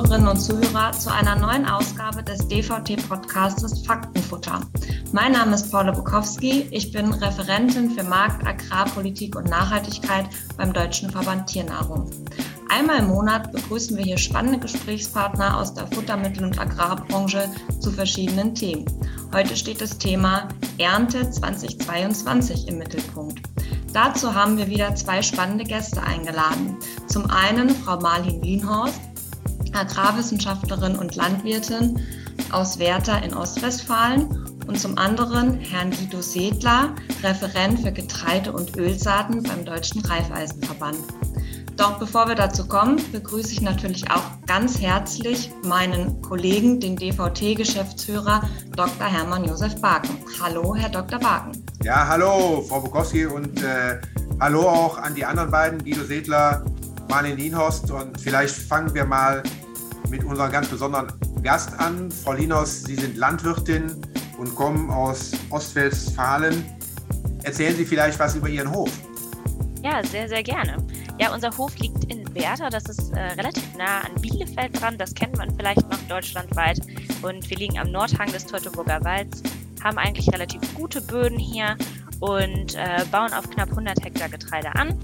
Zuhörerinnen und Zuhörer zu einer neuen Ausgabe des DVT-Podcastes Faktenfutter. Mein Name ist Paula Bukowski. Ich bin Referentin für Markt, Agrarpolitik und Nachhaltigkeit beim Deutschen Verband Tiernahrung. Einmal im Monat begrüßen wir hier spannende Gesprächspartner aus der Futtermittel- und Agrarbranche zu verschiedenen Themen. Heute steht das Thema Ernte 2022 im Mittelpunkt. Dazu haben wir wieder zwei spannende Gäste eingeladen. Zum einen Frau Marlin Wienhorst, Agrarwissenschaftlerin und Landwirtin aus Werther in Ostwestfalen und zum anderen Herrn Guido Sedler, Referent für Getreide und Ölsaaten beim Deutschen Reifeisenverband. Doch bevor wir dazu kommen, begrüße ich natürlich auch ganz herzlich meinen Kollegen, den DVT-Geschäftsführer Dr. Hermann Josef Barken. Hallo, Herr Dr. Barken. Ja, hallo, Frau Bukowski und äh, hallo auch an die anderen beiden, Guido Sedler, Marlin Lienhorst. Und vielleicht fangen wir mal mit unserem ganz besonderen Gast an. Frau Lienhorst, Sie sind Landwirtin und kommen aus Ostwestfalen. Erzählen Sie vielleicht was über Ihren Hof. Ja, sehr, sehr gerne. Ja, unser Hof liegt in Werther, das ist äh, relativ nah an Bielefeld dran, das kennt man vielleicht noch deutschlandweit. Und wir liegen am Nordhang des Teutoburger Walds, haben eigentlich relativ gute Böden hier und äh, bauen auf knapp 100 Hektar Getreide an.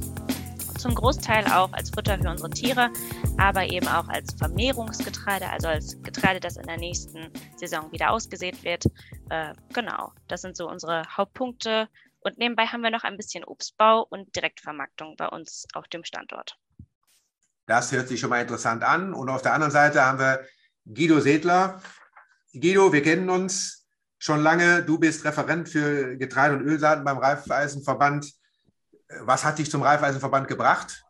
Zum Großteil auch als Futter für unsere Tiere, aber eben auch als Vermehrungsgetreide, also als Getreide, das in der nächsten Saison wieder ausgesät wird. Äh, genau, das sind so unsere Hauptpunkte und nebenbei haben wir noch ein bisschen Obstbau und Direktvermarktung bei uns auf dem Standort. Das hört sich schon mal interessant an. Und auf der anderen Seite haben wir Guido Sedler. Guido, wir kennen uns schon lange. Du bist Referent für Getreide- und Ölsaaten beim Reifeisenverband. Was hat dich zum Reifeisenverband gebracht?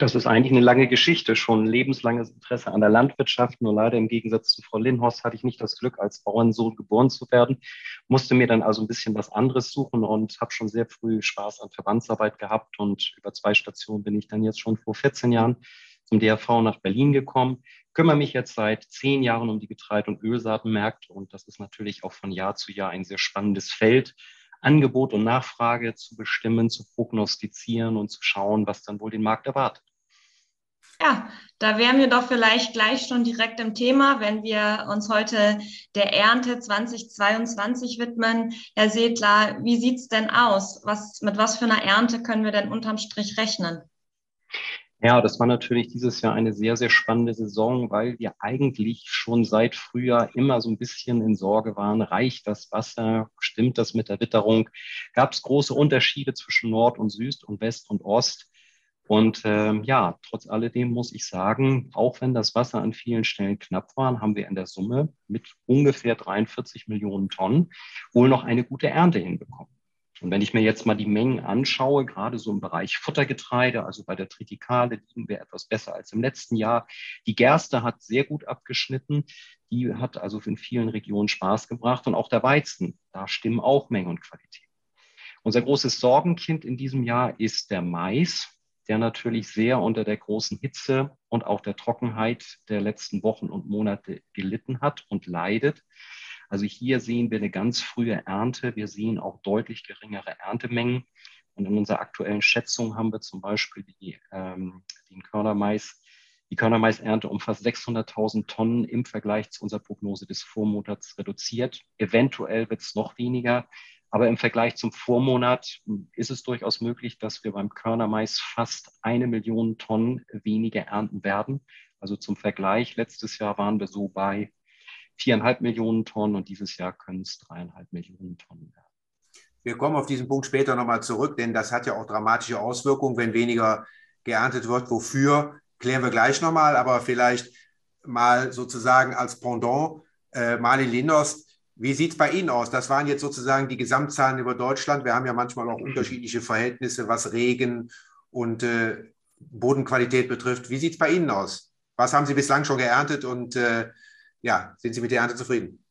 Das ist eigentlich eine lange Geschichte, schon lebenslanges Interesse an der Landwirtschaft. Nur leider im Gegensatz zu Frau Lindhorst hatte ich nicht das Glück, als Bauernsohn geboren zu werden, musste mir dann also ein bisschen was anderes suchen und habe schon sehr früh Spaß an Verbandsarbeit gehabt. Und über zwei Stationen bin ich dann jetzt schon vor 14 Jahren zum DRV nach Berlin gekommen, kümmere mich jetzt seit zehn Jahren um die Getreide- und Ölsaatenmärkte und das ist natürlich auch von Jahr zu Jahr ein sehr spannendes Feld. Angebot und Nachfrage zu bestimmen, zu prognostizieren und zu schauen, was dann wohl den Markt erwartet. Ja, da wären wir doch vielleicht gleich schon direkt im Thema, wenn wir uns heute der Ernte 2022 widmen. Herr Sedler, wie sieht es denn aus? Was, mit was für einer Ernte können wir denn unterm Strich rechnen? Ja, das war natürlich dieses Jahr eine sehr, sehr spannende Saison, weil wir eigentlich schon seit Frühjahr immer so ein bisschen in Sorge waren. Reicht das Wasser? Stimmt das mit der Witterung? Gab es große Unterschiede zwischen Nord und Süd und West und Ost? Und ähm, ja, trotz alledem muss ich sagen, auch wenn das Wasser an vielen Stellen knapp war, haben wir in der Summe mit ungefähr 43 Millionen Tonnen wohl noch eine gute Ernte hinbekommen. Und wenn ich mir jetzt mal die Mengen anschaue, gerade so im Bereich Futtergetreide, also bei der Tritikale liegen wir etwas besser als im letzten Jahr. Die Gerste hat sehr gut abgeschnitten. Die hat also in vielen Regionen Spaß gebracht. Und auch der Weizen, da stimmen auch Menge und Qualität. Unser großes Sorgenkind in diesem Jahr ist der Mais der natürlich sehr unter der großen Hitze und auch der Trockenheit der letzten Wochen und Monate gelitten hat und leidet. Also hier sehen wir eine ganz frühe Ernte. Wir sehen auch deutlich geringere Erntemengen. Und in unserer aktuellen Schätzung haben wir zum Beispiel die, ähm, den Körnermais, die Körnermaisernte um fast 600.000 Tonnen im Vergleich zu unserer Prognose des Vormonats reduziert. Eventuell wird es noch weniger. Aber im Vergleich zum Vormonat ist es durchaus möglich, dass wir beim Körnermais fast eine Million Tonnen weniger ernten werden. Also zum Vergleich, letztes Jahr waren wir so bei viereinhalb Millionen Tonnen und dieses Jahr können es dreieinhalb Millionen Tonnen werden. Wir kommen auf diesen Punkt später nochmal zurück, denn das hat ja auch dramatische Auswirkungen, wenn weniger geerntet wird. Wofür, klären wir gleich nochmal, aber vielleicht mal sozusagen als Pendant, äh, Marlin Lindos, wie sieht es bei Ihnen aus? Das waren jetzt sozusagen die Gesamtzahlen über Deutschland. Wir haben ja manchmal auch unterschiedliche Verhältnisse, was Regen und äh, Bodenqualität betrifft. Wie sieht es bei Ihnen aus? Was haben Sie bislang schon geerntet und äh, ja, sind Sie mit der Ernte zufrieden?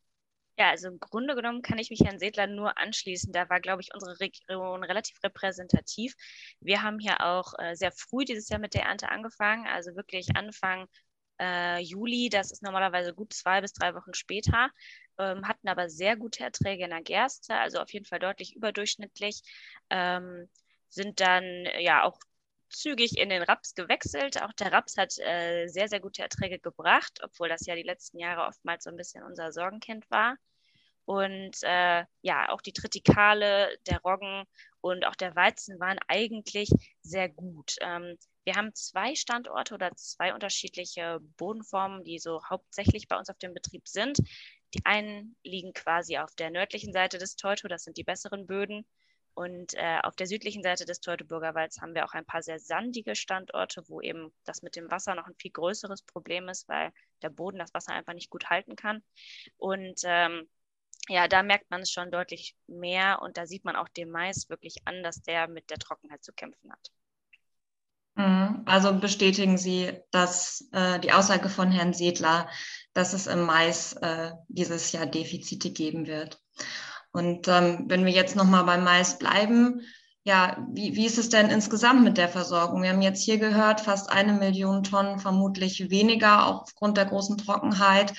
Ja, also im Grunde genommen kann ich mich Herrn Sedler nur anschließen. Da war, glaube ich, unsere Region relativ repräsentativ. Wir haben hier auch äh, sehr früh dieses Jahr mit der Ernte angefangen, also wirklich Anfang äh, Juli. Das ist normalerweise gut zwei bis drei Wochen später ähm, hatten aber sehr gute Erträge in der Gerste, also auf jeden Fall deutlich überdurchschnittlich, ähm, sind dann ja auch zügig in den Raps gewechselt. Auch der Raps hat äh, sehr, sehr gute Erträge gebracht, obwohl das ja die letzten Jahre oftmals so ein bisschen unser Sorgenkind war. Und äh, ja, auch die Tritikale, der Roggen und auch der Weizen waren eigentlich sehr gut. Ähm, wir haben zwei Standorte oder zwei unterschiedliche Bodenformen, die so hauptsächlich bei uns auf dem Betrieb sind. Die einen liegen quasi auf der nördlichen Seite des Teuto, das sind die besseren Böden. Und äh, auf der südlichen Seite des Teutoburger Walds haben wir auch ein paar sehr sandige Standorte, wo eben das mit dem Wasser noch ein viel größeres Problem ist, weil der Boden das Wasser einfach nicht gut halten kann. Und ähm, ja, da merkt man es schon deutlich mehr und da sieht man auch dem Mais wirklich an, dass der mit der Trockenheit zu kämpfen hat. Mhm. Also bestätigen Sie, dass äh, die Aussage von Herrn Sedler, dass es im Mais äh, dieses Jahr Defizite geben wird. Und ähm, wenn wir jetzt nochmal beim Mais bleiben, ja, wie, wie ist es denn insgesamt mit der Versorgung? Wir haben jetzt hier gehört, fast eine Million Tonnen vermutlich weniger, auch aufgrund der großen Trockenheit.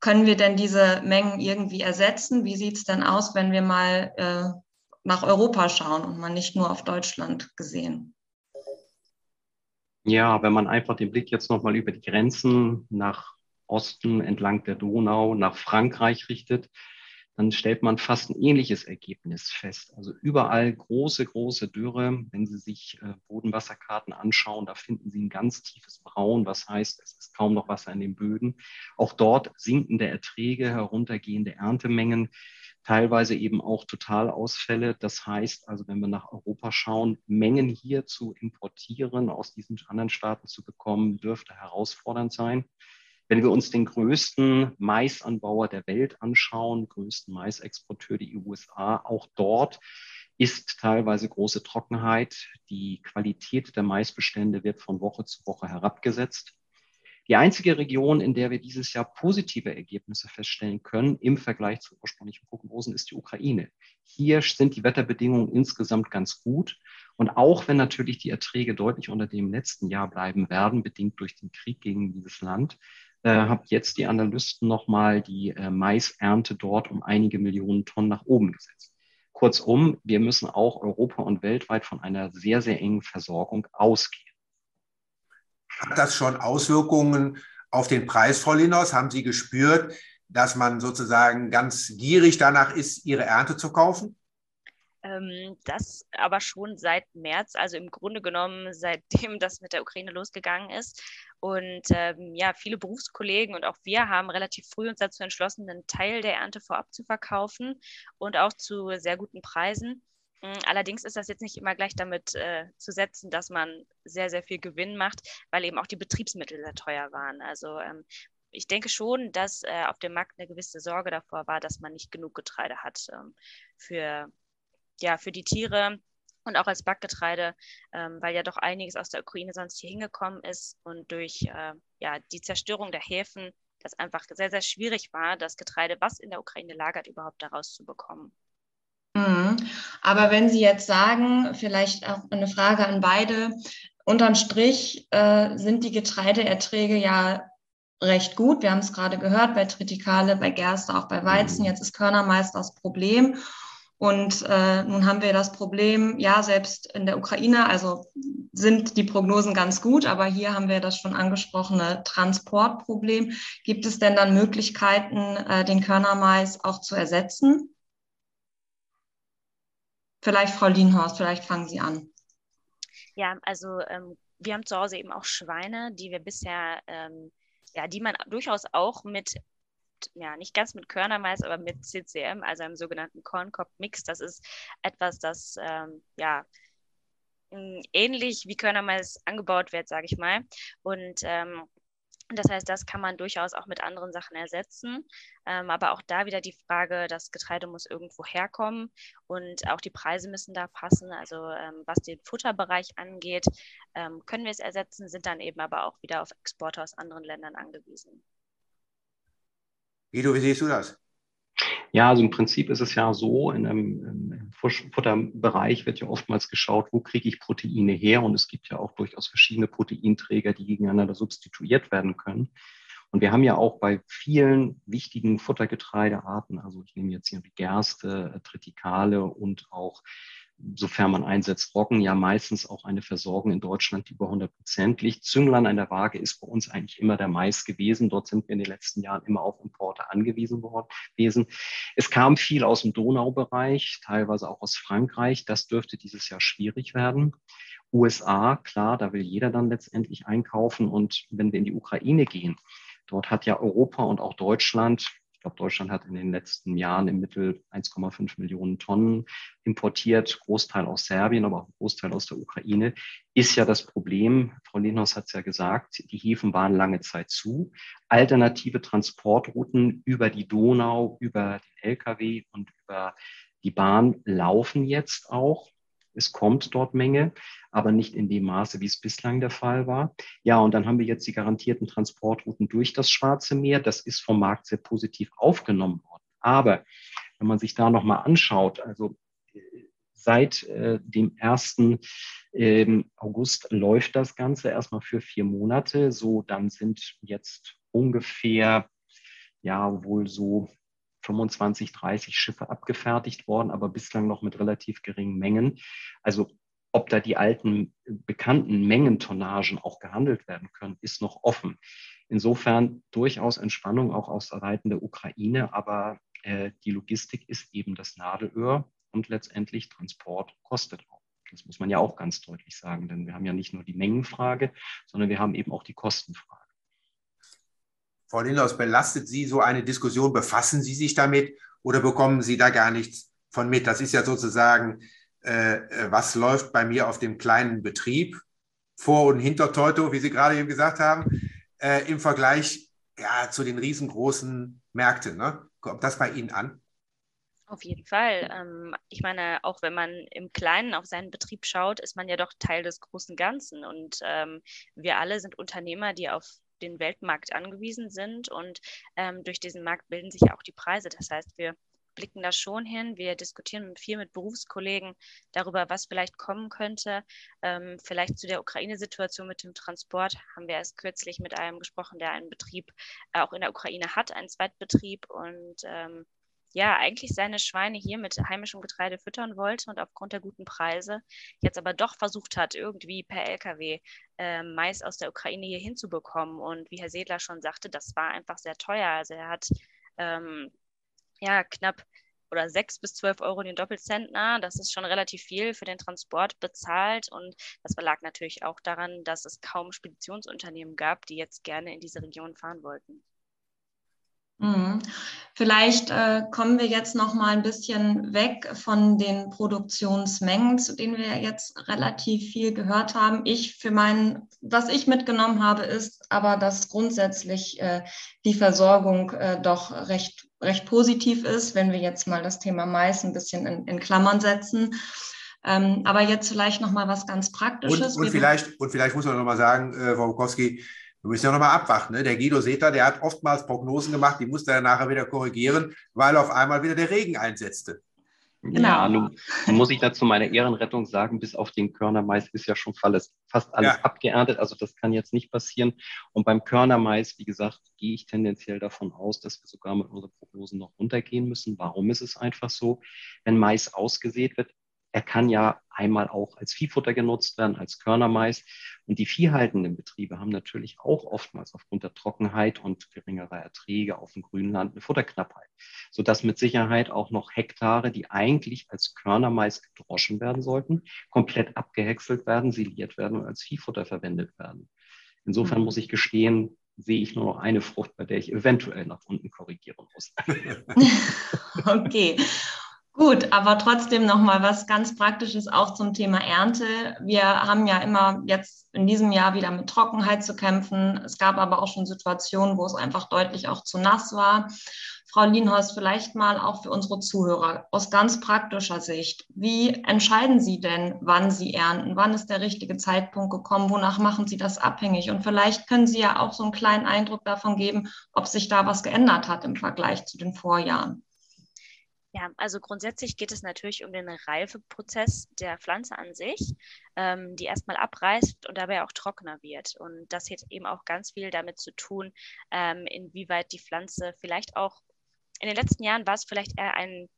Können wir denn diese Mengen irgendwie ersetzen? Wie sieht es denn aus, wenn wir mal äh, nach Europa schauen und mal nicht nur auf Deutschland gesehen? Ja, wenn man einfach den Blick jetzt nochmal über die Grenzen nach Osten entlang der Donau, nach Frankreich richtet, dann stellt man fast ein ähnliches Ergebnis fest. Also überall große, große Dürre. Wenn Sie sich äh, Bodenwasserkarten anschauen, da finden Sie ein ganz tiefes Braun, was heißt, es ist kaum noch Wasser in den Böden. Auch dort sinkende Erträge, heruntergehende Erntemengen, teilweise eben auch Totalausfälle. Das heißt also, wenn wir nach Europa schauen, Mengen hier zu importieren, aus diesen anderen Staaten zu bekommen, dürfte herausfordernd sein. Wenn wir uns den größten Maisanbauer der Welt anschauen, größten Maisexporteur, die USA, auch dort ist teilweise große Trockenheit. Die Qualität der Maisbestände wird von Woche zu Woche herabgesetzt. Die einzige Region, in der wir dieses Jahr positive Ergebnisse feststellen können im Vergleich zu ursprünglichen Prognosen, ist die Ukraine. Hier sind die Wetterbedingungen insgesamt ganz gut. Und auch wenn natürlich die Erträge deutlich unter dem letzten Jahr bleiben werden, bedingt durch den Krieg gegen dieses Land, äh, haben jetzt die Analysten nochmal die äh, Maisernte dort um einige Millionen Tonnen nach oben gesetzt. Kurzum, wir müssen auch Europa und weltweit von einer sehr, sehr engen Versorgung ausgehen. Hat das schon Auswirkungen auf den Preis, Frau Lindhaus? Haben Sie gespürt, dass man sozusagen ganz gierig danach ist, Ihre Ernte zu kaufen? Ähm, das aber schon seit März, also im Grunde genommen seitdem das mit der Ukraine losgegangen ist. Und ähm, ja, viele Berufskollegen und auch wir haben relativ früh uns dazu entschlossen, einen Teil der Ernte vorab zu verkaufen und auch zu sehr guten Preisen. Hm, allerdings ist das jetzt nicht immer gleich damit äh, zu setzen, dass man sehr, sehr viel Gewinn macht, weil eben auch die Betriebsmittel sehr teuer waren. Also ähm, ich denke schon, dass äh, auf dem Markt eine gewisse Sorge davor war, dass man nicht genug Getreide hat ähm, für ja, für die Tiere und auch als Backgetreide, ähm, weil ja doch einiges aus der Ukraine sonst hier hingekommen ist und durch äh, ja, die Zerstörung der Häfen das einfach sehr, sehr schwierig war, das Getreide, was in der Ukraine lagert, überhaupt daraus zu bekommen. Mhm. Aber wenn Sie jetzt sagen, vielleicht auch eine Frage an beide, unterm Strich äh, sind die Getreideerträge ja recht gut. Wir haben es gerade gehört bei Tritikale, bei Gerste, auch bei Weizen. Jetzt ist Körner meist das Problem. Und äh, nun haben wir das Problem, ja, selbst in der Ukraine, also sind die Prognosen ganz gut, aber hier haben wir das schon angesprochene Transportproblem. Gibt es denn dann Möglichkeiten, äh, den Körnermais auch zu ersetzen? Vielleicht Frau Lienhorst, vielleicht fangen Sie an. Ja, also ähm, wir haben zu Hause eben auch Schweine, die wir bisher, ähm, ja, die man durchaus auch mit ja, nicht ganz mit Körnermais, aber mit CCM, also einem sogenannten Corn-Cob-Mix. Das ist etwas, das ähm, ja ähnlich wie Körnermais angebaut wird, sage ich mal. Und ähm, das heißt, das kann man durchaus auch mit anderen Sachen ersetzen. Ähm, aber auch da wieder die Frage, das Getreide muss irgendwo herkommen und auch die Preise müssen da passen. Also ähm, was den Futterbereich angeht, ähm, können wir es ersetzen, sind dann eben aber auch wieder auf Exporte aus anderen Ländern angewiesen. Guido, wie siehst du das? Ja, also im Prinzip ist es ja so, in einem Futterbereich wird ja oftmals geschaut, wo kriege ich Proteine her? Und es gibt ja auch durchaus verschiedene Proteinträger, die gegeneinander substituiert werden können. Und wir haben ja auch bei vielen wichtigen Futtergetreidearten, also ich nehme jetzt hier die Gerste, Tritikale und auch sofern man einsetzt, Roggen ja meistens auch eine Versorgung in Deutschland, die über 100 Prozent liegt. Zünglein an der Waage ist bei uns eigentlich immer der Mais gewesen. Dort sind wir in den letzten Jahren immer auf Importe angewiesen worden. Es kam viel aus dem Donaubereich, teilweise auch aus Frankreich. Das dürfte dieses Jahr schwierig werden. USA, klar, da will jeder dann letztendlich einkaufen. Und wenn wir in die Ukraine gehen, dort hat ja Europa und auch Deutschland glaube, Deutschland hat in den letzten Jahren im Mittel 1,5 Millionen Tonnen importiert, Großteil aus Serbien, aber auch Großteil aus der Ukraine. Ist ja das Problem, Frau Lindhaus hat es ja gesagt, die Häfen waren lange Zeit zu. Alternative Transportrouten über die Donau, über den Lkw und über die Bahn laufen jetzt auch. Es kommt dort Menge, aber nicht in dem Maße, wie es bislang der Fall war. Ja, und dann haben wir jetzt die garantierten Transportrouten durch das Schwarze Meer. Das ist vom Markt sehr positiv aufgenommen worden. Aber wenn man sich da nochmal anschaut, also seit äh, dem 1. Ähm, August läuft das Ganze erstmal für vier Monate. So, dann sind jetzt ungefähr, ja, wohl so 25, 30 Schiffe abgefertigt worden, aber bislang noch mit relativ geringen Mengen. Also ob da die alten bekannten Mengentonnagen auch gehandelt werden können, ist noch offen. Insofern durchaus Entspannung auch aus Seiten der Ukraine, aber äh, die Logistik ist eben das Nadelöhr und letztendlich Transport kostet auch. Das muss man ja auch ganz deutlich sagen, denn wir haben ja nicht nur die Mengenfrage, sondern wir haben eben auch die Kostenfrage. Frau Lindhaus, belastet Sie so eine Diskussion? Befassen Sie sich damit oder bekommen Sie da gar nichts von mit? Das ist ja sozusagen, äh, äh was läuft bei mir auf dem kleinen Betrieb, Vor- und Hinter-Teuto, wie Sie gerade eben gesagt haben, äh, im Vergleich ja, zu den riesengroßen Märkten. Ne? Kommt das bei Ihnen an? Auf jeden Fall. Ähm, ich meine, auch wenn man im Kleinen auf seinen Betrieb schaut, ist man ja doch Teil des großen Ganzen. Und ähm, wir alle sind Unternehmer, die auf den Weltmarkt angewiesen sind und ähm, durch diesen Markt bilden sich auch die Preise. Das heißt, wir blicken da schon hin. Wir diskutieren viel mit Berufskollegen darüber, was vielleicht kommen könnte. Ähm, vielleicht zu der Ukraine-Situation mit dem Transport haben wir erst kürzlich mit einem gesprochen, der einen Betrieb äh, auch in der Ukraine hat, einen Zweitbetrieb und ähm, ja, eigentlich seine Schweine hier mit heimischem Getreide füttern wollte und aufgrund der guten Preise jetzt aber doch versucht hat, irgendwie per Lkw äh, Mais aus der Ukraine hier hinzubekommen. Und wie Herr Sedler schon sagte, das war einfach sehr teuer. Also er hat ähm, ja knapp oder sechs bis zwölf Euro den Doppelzentner. Das ist schon relativ viel für den Transport bezahlt. Und das lag natürlich auch daran, dass es kaum Speditionsunternehmen gab, die jetzt gerne in diese Region fahren wollten. Mhm. Vielleicht äh, kommen wir jetzt noch mal ein bisschen weg von den Produktionsmengen, zu denen wir jetzt relativ viel gehört haben. Ich für meinen, was ich mitgenommen habe, ist aber, dass grundsätzlich äh, die Versorgung äh, doch recht, recht positiv ist, wenn wir jetzt mal das Thema Mais ein bisschen in, in Klammern setzen. Ähm, aber jetzt vielleicht noch mal was ganz Praktisches. Und, und vielleicht, und vielleicht muss man noch mal sagen, äh, Frau Bukowski, wir müssen ja nochmal abwarten. Ne? Der Guido Seter, der hat oftmals Prognosen gemacht, die musste er nachher wieder korrigieren, weil auf einmal wieder der Regen einsetzte. Genau. Ja, nun, muss ich dazu meiner Ehrenrettung sagen, bis auf den Körnermais ist ja schon fast alles ja. abgeerntet. Also das kann jetzt nicht passieren. Und beim Körnermais, wie gesagt, gehe ich tendenziell davon aus, dass wir sogar mit unseren Prognosen noch runtergehen müssen. Warum ist es einfach so? Wenn Mais ausgesät wird, er kann ja einmal auch als Viehfutter genutzt werden, als Körnermais. Und die viehhaltenden Betriebe haben natürlich auch oftmals aufgrund der Trockenheit und geringerer Erträge auf dem Grünland eine Futterknappheit, sodass mit Sicherheit auch noch Hektare, die eigentlich als Körnermais gedroschen werden sollten, komplett abgehäckselt werden, siliert werden und als Viehfutter verwendet werden. Insofern mhm. muss ich gestehen, sehe ich nur noch eine Frucht, bei der ich eventuell nach unten korrigieren muss. okay. Gut, aber trotzdem noch mal was ganz Praktisches auch zum Thema Ernte. Wir haben ja immer jetzt in diesem Jahr wieder mit Trockenheit zu kämpfen. Es gab aber auch schon Situationen, wo es einfach deutlich auch zu nass war. Frau Lienhorst, vielleicht mal auch für unsere Zuhörer aus ganz praktischer Sicht. Wie entscheiden Sie denn, wann Sie ernten? Wann ist der richtige Zeitpunkt gekommen? Wonach machen Sie das abhängig? Und vielleicht können Sie ja auch so einen kleinen Eindruck davon geben, ob sich da was geändert hat im Vergleich zu den Vorjahren. Ja, also grundsätzlich geht es natürlich um den Reifeprozess der Pflanze an sich, ähm, die erstmal abreißt und dabei auch trockener wird. Und das hat eben auch ganz viel damit zu tun, ähm, inwieweit die Pflanze vielleicht auch, in den letzten Jahren war es vielleicht eher ein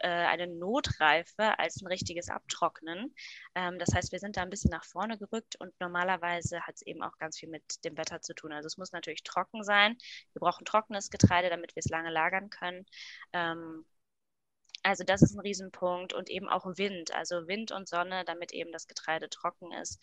äh, eine Notreife als ein richtiges Abtrocknen. Ähm, das heißt, wir sind da ein bisschen nach vorne gerückt und normalerweise hat es eben auch ganz viel mit dem Wetter zu tun. Also es muss natürlich trocken sein. Wir brauchen trockenes Getreide, damit wir es lange lagern können. Also das ist ein Riesenpunkt und eben auch Wind, also Wind und Sonne, damit eben das Getreide trocken ist.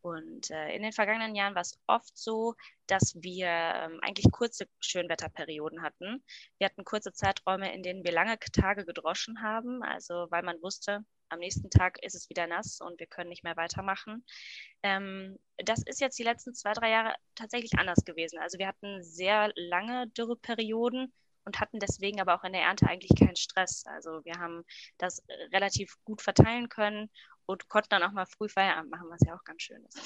Und äh, in den vergangenen Jahren war es oft so, dass wir ähm, eigentlich kurze Schönwetterperioden hatten. Wir hatten kurze Zeiträume, in denen wir lange Tage gedroschen haben, also weil man wusste, am nächsten Tag ist es wieder nass und wir können nicht mehr weitermachen. Ähm, das ist jetzt die letzten zwei, drei Jahre tatsächlich anders gewesen. Also wir hatten sehr lange Dürreperioden und hatten deswegen aber auch in der Ernte eigentlich keinen Stress. Also wir haben das äh, relativ gut verteilen können und konnten dann auch mal früh Feierabend machen, was ja auch ganz schön ist.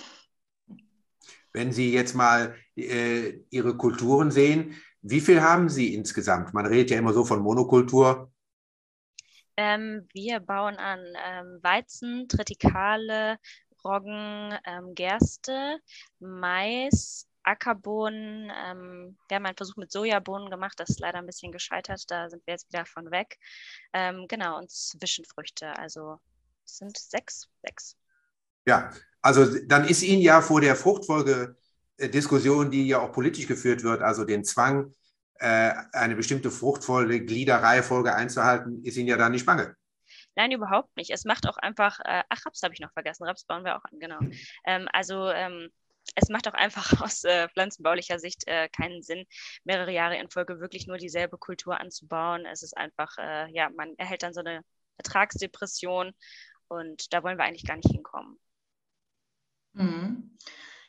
Wenn Sie jetzt mal äh, Ihre Kulturen sehen, wie viel haben Sie insgesamt? Man redet ja immer so von Monokultur. Ähm, wir bauen an ähm, Weizen, Tritikale, Roggen, ähm, Gerste, Mais, Ackerbohnen. Ähm, wir haben einen Versuch mit Sojabohnen gemacht, das ist leider ein bisschen gescheitert, da sind wir jetzt wieder von weg. Ähm, genau, und Zwischenfrüchte, also es sind sechs, sechs. Ja, also dann ist Ihnen ja vor der Fruchtfolgediskussion, die ja auch politisch geführt wird, also den Zwang, äh, eine bestimmte fruchtvolle Gliederreihefolge einzuhalten, ist Ihnen ja da nicht bange. Nein, überhaupt nicht. Es macht auch einfach, äh, ach, Raps habe ich noch vergessen. Raps bauen wir auch an, genau. Ähm, also ähm, es macht auch einfach aus äh, pflanzenbaulicher Sicht äh, keinen Sinn, mehrere Jahre in Folge wirklich nur dieselbe Kultur anzubauen. Es ist einfach, äh, ja, man erhält dann so eine Ertragsdepression und da wollen wir eigentlich gar nicht hinkommen. Mhm.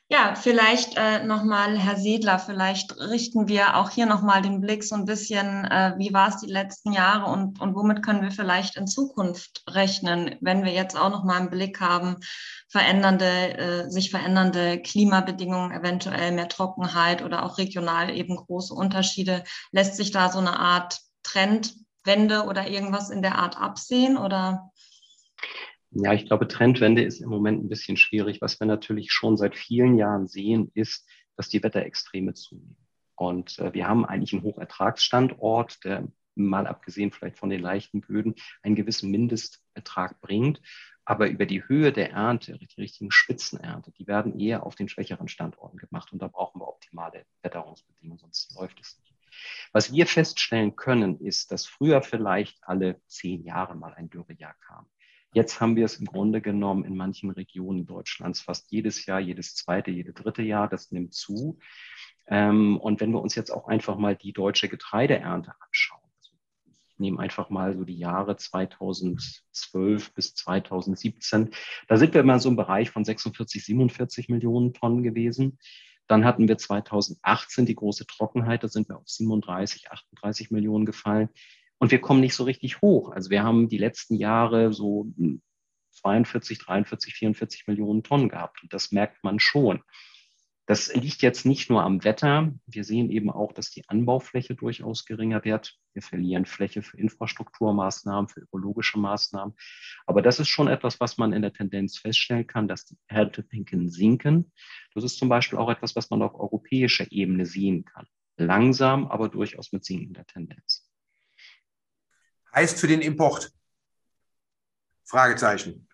Ja, vielleicht äh, nochmal, Herr Sedler, vielleicht richten wir auch hier nochmal den Blick so ein bisschen, äh, wie war es die letzten Jahre und, und womit können wir vielleicht in Zukunft rechnen, wenn wir jetzt auch nochmal einen Blick haben, verändernde, äh, sich verändernde Klimabedingungen, eventuell mehr Trockenheit oder auch regional eben große Unterschiede. Lässt sich da so eine Art Trendwende oder irgendwas in der Art absehen oder? Ja, ich glaube, Trendwende ist im Moment ein bisschen schwierig. Was wir natürlich schon seit vielen Jahren sehen, ist, dass die Wetterextreme zunehmen. Und äh, wir haben eigentlich einen Hochertragsstandort, der mal abgesehen vielleicht von den leichten Böden einen gewissen Mindestertrag bringt. Aber über die Höhe der Ernte, die richtigen Spitzenernte, die werden eher auf den schwächeren Standorten gemacht. Und da brauchen wir optimale Wetterungsbedingungen, sonst läuft es nicht. Was wir feststellen können, ist, dass früher vielleicht alle zehn Jahre mal ein Dürrejahr kam. Jetzt haben wir es im Grunde genommen in manchen Regionen Deutschlands fast jedes Jahr, jedes zweite, jede dritte Jahr. Das nimmt zu. Ähm, und wenn wir uns jetzt auch einfach mal die deutsche Getreideernte anschauen, also ich nehme einfach mal so die Jahre 2012 bis 2017, da sind wir immer so im Bereich von 46, 47 Millionen Tonnen gewesen. Dann hatten wir 2018 die große Trockenheit, da sind wir auf 37, 38 Millionen gefallen. Und wir kommen nicht so richtig hoch. Also wir haben die letzten Jahre so 42, 43, 44 Millionen Tonnen gehabt. Und das merkt man schon. Das liegt jetzt nicht nur am Wetter. Wir sehen eben auch, dass die Anbaufläche durchaus geringer wird. Wir verlieren Fläche für Infrastrukturmaßnahmen, für ökologische Maßnahmen. Aber das ist schon etwas, was man in der Tendenz feststellen kann, dass die Erntemengen sinken. Das ist zum Beispiel auch etwas, was man auf europäischer Ebene sehen kann. Langsam, aber durchaus mit sinkender Tendenz heißt für den Import? Fragezeichen.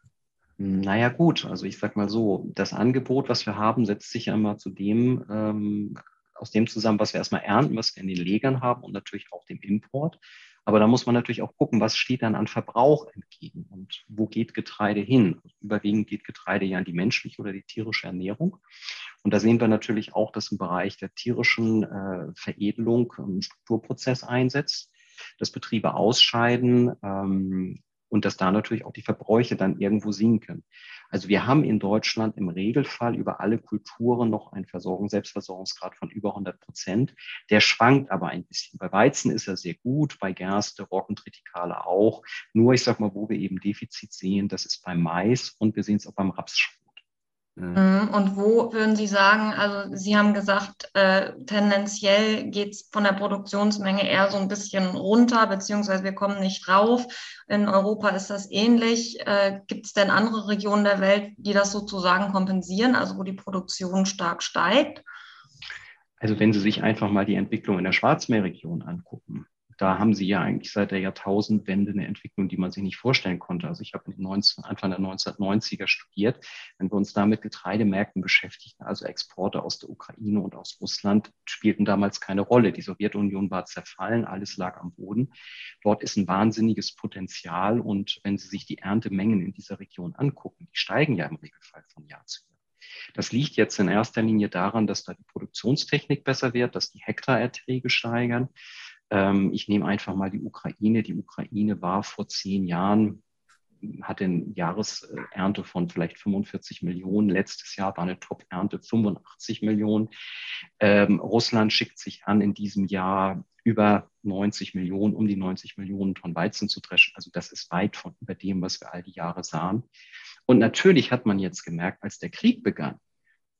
Naja gut, also ich sage mal so, das Angebot, was wir haben, setzt sich ja immer zu dem, ähm, aus dem zusammen, was wir erstmal ernten, was wir in den Legern haben und natürlich auch dem Import. Aber da muss man natürlich auch gucken, was steht dann an Verbrauch entgegen und wo geht Getreide hin? Überwiegend geht Getreide ja in die menschliche oder die tierische Ernährung. Und da sehen wir natürlich auch, dass im Bereich der tierischen äh, Veredelung ein Strukturprozess einsetzt dass Betriebe ausscheiden ähm, und dass da natürlich auch die Verbräuche dann irgendwo sinken. Also wir haben in Deutschland im Regelfall über alle Kulturen noch einen Versorgung, Selbstversorgungsgrad von über 100 Prozent. Der schwankt aber ein bisschen. Bei Weizen ist er sehr gut, bei Gerste, Roggen, Tritikale auch. Nur, ich sag mal, wo wir eben Defizit sehen, das ist beim Mais und wir sehen es auch beim Raps Mhm. Und wo würden Sie sagen, also Sie haben gesagt, äh, tendenziell geht es von der Produktionsmenge eher so ein bisschen runter, beziehungsweise wir kommen nicht rauf. In Europa ist das ähnlich. Äh, Gibt es denn andere Regionen der Welt, die das sozusagen kompensieren, also wo die Produktion stark steigt? Also wenn Sie sich einfach mal die Entwicklung in der Schwarzmeerregion angucken, da haben sie ja eigentlich seit der Jahrtausendwende eine Entwicklung, die man sich nicht vorstellen konnte. Also ich habe in den 19, Anfang der 1990er studiert. Wenn wir uns da mit Getreidemärkten beschäftigten, also Exporte aus der Ukraine und aus Russland, spielten damals keine Rolle. Die Sowjetunion war zerfallen, alles lag am Boden. Dort ist ein wahnsinniges Potenzial. Und wenn Sie sich die Erntemengen in dieser Region angucken, die steigen ja im Regelfall von Jahr zu Jahr. Das liegt jetzt in erster Linie daran, dass da die Produktionstechnik besser wird, dass die Hektarerträge steigern. Ähm, ich nehme einfach mal die Ukraine. Die Ukraine war vor zehn Jahren hatte eine Jahresernte von vielleicht 45 Millionen. Letztes Jahr war eine Top-Ernte 85 Millionen. Ähm, Russland schickt sich an, in diesem Jahr über 90 Millionen, um die 90 Millionen Tonnen Weizen zu dreschen. Also das ist weit von über dem, was wir all die Jahre sahen. Und natürlich hat man jetzt gemerkt, als der Krieg begann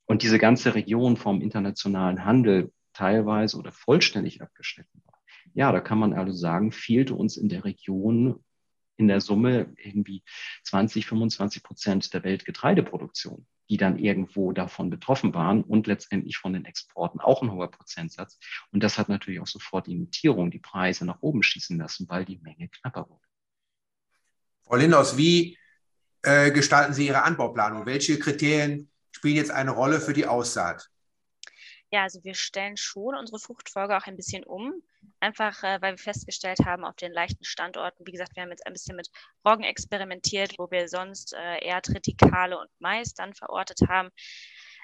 und diese ganze Region vom internationalen Handel teilweise oder vollständig abgeschnitten war. Ja, da kann man also sagen, fehlte uns in der Region in der Summe irgendwie 20, 25 Prozent der Weltgetreideproduktion, die dann irgendwo davon betroffen waren und letztendlich von den Exporten auch ein hoher Prozentsatz. Und das hat natürlich auch sofort die Notierung, die Preise nach oben schießen lassen, weil die Menge knapper wurde. Frau Lindhaus, wie äh, gestalten Sie Ihre Anbauplanung? Welche Kriterien spielen jetzt eine Rolle für die Aussaat? Ja, also wir stellen schon unsere Fruchtfolge auch ein bisschen um. Einfach, äh, weil wir festgestellt haben, auf den leichten Standorten, wie gesagt, wir haben jetzt ein bisschen mit Roggen experimentiert, wo wir sonst äh, eher Tritikale und Mais dann verortet haben.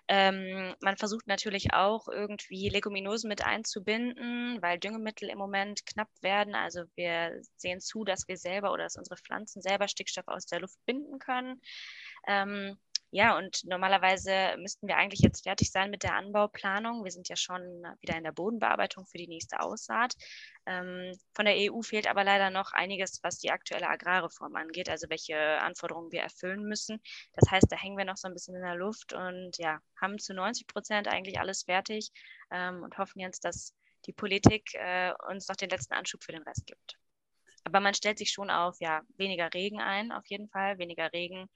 Ähm, man versucht natürlich auch irgendwie Leguminosen mit einzubinden, weil Düngemittel im Moment knapp werden. Also wir sehen zu, dass wir selber oder dass unsere Pflanzen selber Stickstoff aus der Luft binden können. Ähm, ja, und normalerweise müssten wir eigentlich jetzt fertig sein mit der Anbauplanung. Wir sind ja schon wieder in der Bodenbearbeitung für die nächste Aussaat. Ähm, von der EU fehlt aber leider noch einiges, was die aktuelle Agrarreform angeht, also welche Anforderungen wir erfüllen müssen. Das heißt, da hängen wir noch so ein bisschen in der Luft und ja, haben zu 90 Prozent eigentlich alles fertig ähm, und hoffen jetzt, dass die Politik äh, uns noch den letzten Anschub für den Rest gibt. Aber man stellt sich schon auf, ja, weniger Regen ein, auf jeden Fall, weniger Regen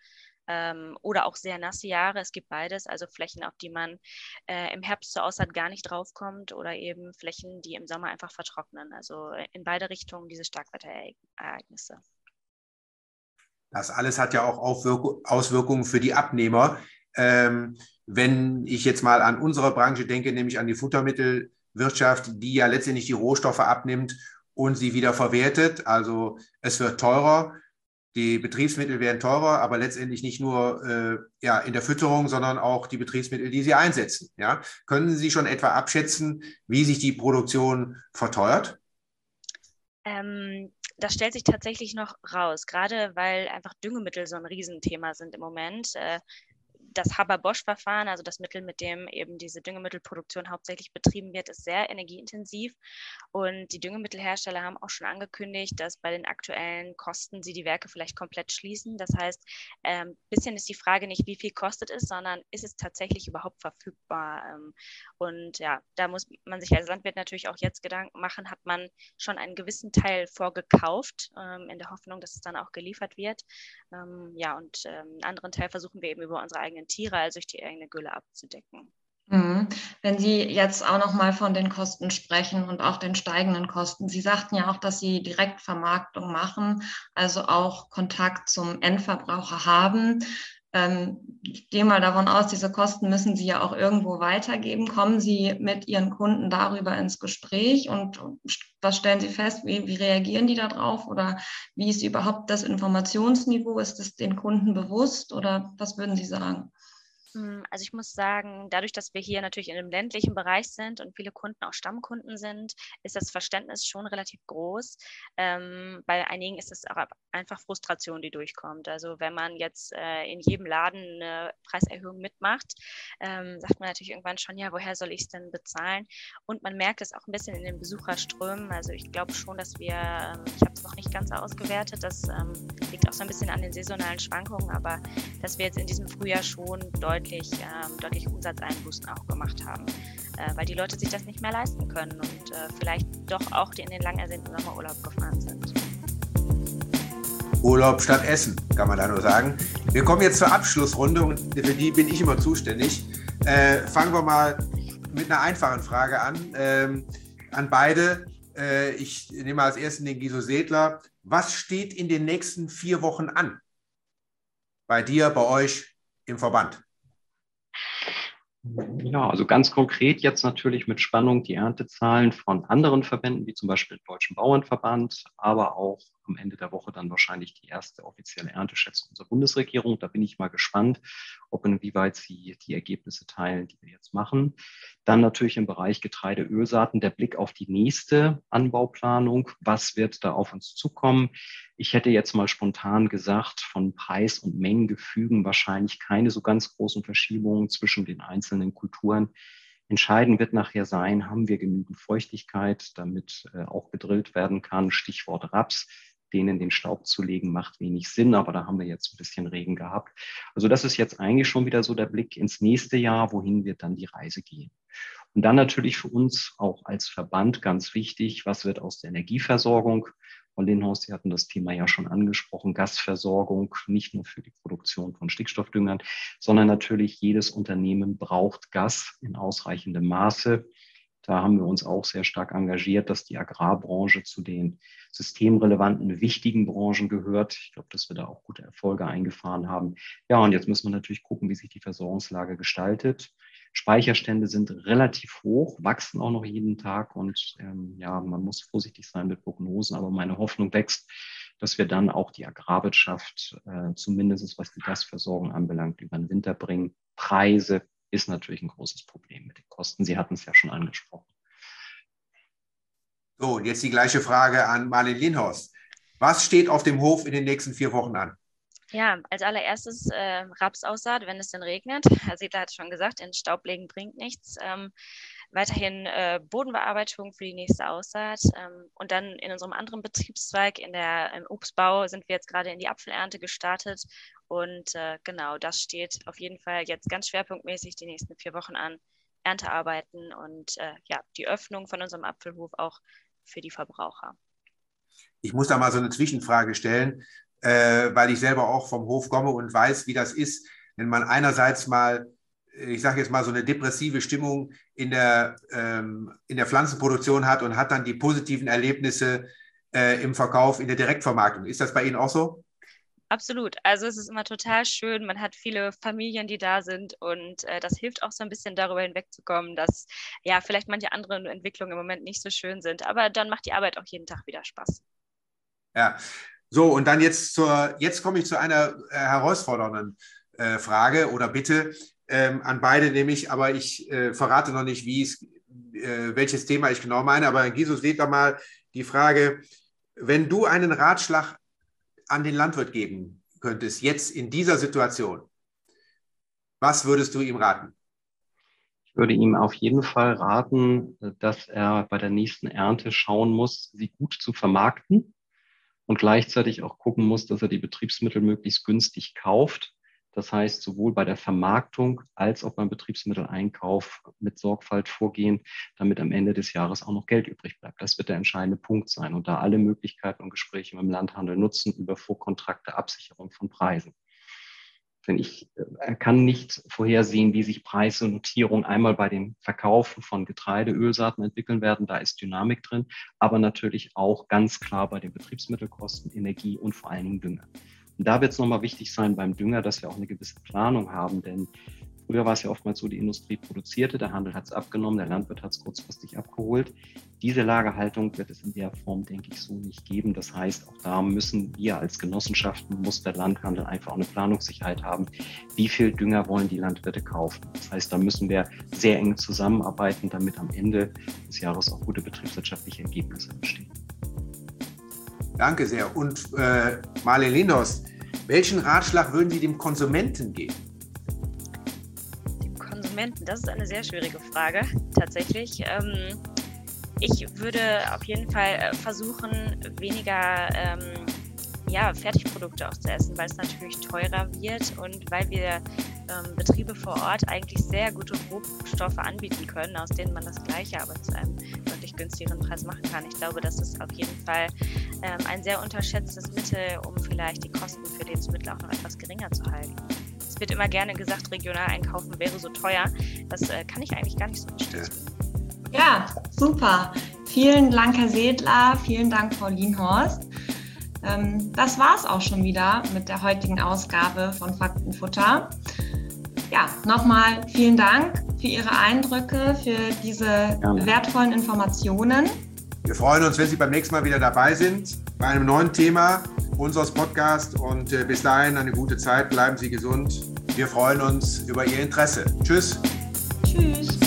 ähm, oder auch sehr nasse Jahre. Es gibt beides, also Flächen, auf die man äh, im Herbst zur Aussaat gar nicht draufkommt oder eben Flächen, die im Sommer einfach vertrocknen. Also in beide Richtungen diese Starkwetterereignisse. Das alles hat ja auch Auswirkungen für die Abnehmer. Ähm, wenn ich jetzt mal an unsere Branche denke, nämlich an die Futtermittelwirtschaft, die ja letztendlich die Rohstoffe abnimmt und sie wieder verwertet. Also es wird teurer die Betriebsmittel werden teurer, aber letztendlich nicht nur äh, ja, in der Fütterung, sondern auch die Betriebsmittel, die Sie einsetzen. Ja? Können Sie schon etwa abschätzen, wie sich die Produktion verteuert? Ähm, das stellt sich tatsächlich noch raus, gerade weil einfach Düngemittel so ein Riesenthema sind im Moment. Äh, das Haber-Bosch-Verfahren, also das Mittel, mit dem eben diese Düngemittelproduktion hauptsächlich betrieben wird, ist sehr energieintensiv. Und die Düngemittelhersteller haben auch schon angekündigt, dass bei den aktuellen Kosten sie die Werke vielleicht komplett schließen. Das heißt, ein ähm, bisschen ist die Frage nicht, wie viel kostet es, sondern ist es tatsächlich überhaupt verfügbar? Ähm, und ja, da muss man sich als Landwirt natürlich auch jetzt Gedanken machen, hat man schon einen gewissen Teil vorgekauft, ähm, in der Hoffnung, dass es dann auch geliefert wird. Ähm, ja, und ähm, einen anderen Teil versuchen wir eben über unsere eigenen eigenen Tiere, also durch die eigene Gülle abzudecken. Mhm. Wenn Sie jetzt auch noch mal von den Kosten sprechen und auch den steigenden Kosten. Sie sagten ja auch, dass Sie Direktvermarktung machen, also auch Kontakt zum Endverbraucher haben. Ähm, ich gehe mal davon aus, diese Kosten müssen Sie ja auch irgendwo weitergeben. Kommen Sie mit Ihren Kunden darüber ins Gespräch und was stellen Sie fest? Wie, wie reagieren die darauf? Oder wie ist überhaupt das Informationsniveau? Ist es den Kunden bewusst oder was würden Sie sagen? Hm, also ich muss sagen, dadurch, dass wir hier natürlich in einem ländlichen Bereich sind und viele Kunden auch Stammkunden sind, ist das Verständnis schon relativ groß. Ähm, bei einigen ist es auch einfach Frustration, die durchkommt. Also wenn man jetzt äh, in jedem Laden eine Preiserhöhung mitmacht, ähm, sagt man natürlich irgendwann schon, ja, woher soll ich es denn bezahlen? Und man merkt es auch ein bisschen in den Besucherströmen. Also ich glaube schon, dass wir, ähm, ich habe es noch nicht ganz ausgewertet, das ähm, liegt auch so ein bisschen an den saisonalen Schwankungen, aber dass wir jetzt in diesem Frühjahr schon deutlich deutlich, ähm, deutlich Umsatzeinbußen auch gemacht haben, äh, weil die Leute sich das nicht mehr leisten können und äh, vielleicht doch auch in den lang ersehnten Sommerurlaub gefahren sind. Urlaub statt Essen, kann man da nur sagen. Wir kommen jetzt zur Abschlussrunde und für die bin ich immer zuständig. Äh, fangen wir mal mit einer einfachen Frage an. Ähm, an beide. Äh, ich nehme als ersten den Giso Sedler. Was steht in den nächsten vier Wochen an? Bei dir, bei euch im Verband? Ja, also ganz konkret jetzt natürlich mit Spannung die Erntezahlen von anderen Verbänden, wie zum Beispiel dem Deutschen Bauernverband, aber auch am Ende der Woche dann wahrscheinlich die erste offizielle Ernteschätzung unserer Bundesregierung. Da bin ich mal gespannt, ob inwieweit Sie die Ergebnisse teilen, die wir jetzt machen. Dann natürlich im Bereich Getreide, Ölsaaten der Blick auf die nächste Anbauplanung. Was wird da auf uns zukommen? Ich hätte jetzt mal spontan gesagt, von Preis- und Mengengefügen wahrscheinlich keine so ganz großen Verschiebungen zwischen den einzelnen Kulturen. Entscheidend wird nachher sein, haben wir genügend Feuchtigkeit, damit äh, auch gedrillt werden kann. Stichwort Raps, denen den Staub zu legen, macht wenig Sinn, aber da haben wir jetzt ein bisschen Regen gehabt. Also das ist jetzt eigentlich schon wieder so der Blick ins nächste Jahr, wohin wird dann die Reise gehen. Und dann natürlich für uns auch als Verband ganz wichtig, was wird aus der Energieversorgung? Frau Lindhaus, Sie hatten das Thema ja schon angesprochen, Gasversorgung, nicht nur für die Produktion von Stickstoffdüngern, sondern natürlich jedes Unternehmen braucht Gas in ausreichendem Maße. Da haben wir uns auch sehr stark engagiert, dass die Agrarbranche zu den systemrelevanten, wichtigen Branchen gehört. Ich glaube, dass wir da auch gute Erfolge eingefahren haben. Ja, und jetzt müssen wir natürlich gucken, wie sich die Versorgungslage gestaltet. Speicherstände sind relativ hoch, wachsen auch noch jeden Tag und ähm, ja, man muss vorsichtig sein mit Prognosen, aber meine Hoffnung wächst, dass wir dann auch die Agrarwirtschaft äh, zumindest was die Gasversorgung anbelangt über den Winter bringen. Preise ist natürlich ein großes Problem mit den Kosten. Sie hatten es ja schon angesprochen. So, und jetzt die gleiche Frage an Marlene Linhorst. Was steht auf dem Hof in den nächsten vier Wochen an? Ja, als allererstes äh, Rapsaussaat, wenn es denn regnet. Herr Siedler hat schon gesagt, in Staub legen bringt nichts. Ähm, weiterhin äh, Bodenbearbeitung für die nächste Aussaat. Ähm, und dann in unserem anderen Betriebszweig, in der, im Obstbau, sind wir jetzt gerade in die Apfelernte gestartet. Und äh, genau, das steht auf jeden Fall jetzt ganz schwerpunktmäßig die nächsten vier Wochen an. Erntearbeiten und äh, ja, die Öffnung von unserem Apfelhof auch für die Verbraucher. Ich muss da mal so eine Zwischenfrage stellen äh, weil ich selber auch vom Hof komme und weiß, wie das ist, wenn man einerseits mal, ich sage jetzt mal, so eine depressive Stimmung in der, ähm, in der Pflanzenproduktion hat und hat dann die positiven Erlebnisse äh, im Verkauf, in der Direktvermarktung. Ist das bei Ihnen auch so? Absolut. Also es ist immer total schön. Man hat viele Familien, die da sind und äh, das hilft auch so ein bisschen darüber hinwegzukommen, dass ja vielleicht manche andere Entwicklungen im Moment nicht so schön sind. Aber dann macht die Arbeit auch jeden Tag wieder Spaß. Ja, so, und dann jetzt zur, jetzt komme ich zu einer äh, herausfordernden äh, Frage oder Bitte ähm, an beide, nämlich, aber ich äh, verrate noch nicht, wie es, äh, welches Thema ich genau meine, aber Jesus lädt da mal die Frage, wenn du einen Ratschlag an den Landwirt geben könntest, jetzt in dieser Situation, was würdest du ihm raten? Ich würde ihm auf jeden Fall raten, dass er bei der nächsten Ernte schauen muss, sie gut zu vermarkten und gleichzeitig auch gucken muss, dass er die Betriebsmittel möglichst günstig kauft. Das heißt, sowohl bei der Vermarktung als auch beim Betriebsmitteleinkauf mit Sorgfalt vorgehen, damit am Ende des Jahres auch noch Geld übrig bleibt. Das wird der entscheidende Punkt sein und da alle Möglichkeiten und Gespräche mit dem Landhandel nutzen über Vorkontrakte, Absicherung von Preisen. Denn ich äh, kann nicht vorhersehen, wie sich Preise und Notierung einmal bei dem Verkaufen von Getreide, Ölsaaten entwickeln werden. Da ist Dynamik drin, aber natürlich auch ganz klar bei den Betriebsmittelkosten, Energie und vor allen Dingen Dünger. Und da wird es nochmal wichtig sein beim Dünger, dass wir auch eine gewisse Planung haben, denn Früher war es ja oftmals so, die Industrie produzierte, der Handel hat es abgenommen, der Landwirt hat es kurzfristig abgeholt. Diese Lagerhaltung wird es in der Form, denke ich, so nicht geben. Das heißt, auch da müssen wir als Genossenschaften, muss der Landhandel einfach eine Planungssicherheit haben. Wie viel Dünger wollen die Landwirte kaufen? Das heißt, da müssen wir sehr eng zusammenarbeiten, damit am Ende des Jahres auch gute betriebswirtschaftliche Ergebnisse entstehen. Danke sehr. Und äh, Marlene Lindos, welchen Ratschlag würden Sie dem Konsumenten geben? Konsumenten? Das ist eine sehr schwierige Frage, tatsächlich. Ähm, ich würde auf jeden Fall äh, versuchen, weniger ähm, ja, Fertigprodukte auch zu essen, weil es natürlich teurer wird und weil wir ähm, Betriebe vor Ort eigentlich sehr gute Rohstoffe anbieten können, aus denen man das Gleiche aber zu einem deutlich günstigeren Preis machen kann. Ich glaube, das ist auf jeden Fall ähm, ein sehr unterschätztes Mittel, um vielleicht die Kosten für Lebensmittel auch noch etwas geringer zu halten. Es wird immer gerne gesagt, regional einkaufen wäre so teuer. Das äh, kann ich eigentlich gar nicht so unterstützen. Ja, super. Vielen Dank, Herr Sedler. Vielen Dank, Pauline Horst. Ähm, das war es auch schon wieder mit der heutigen Ausgabe von Faktenfutter. Ja, nochmal vielen Dank für Ihre Eindrücke, für diese Gerne. wertvollen Informationen. Wir freuen uns, wenn Sie beim nächsten Mal wieder dabei sind bei einem neuen Thema unseres Podcasts. Und äh, bis dahin eine gute Zeit. Bleiben Sie gesund. Wir freuen uns über Ihr Interesse. Tschüss. Tschüss.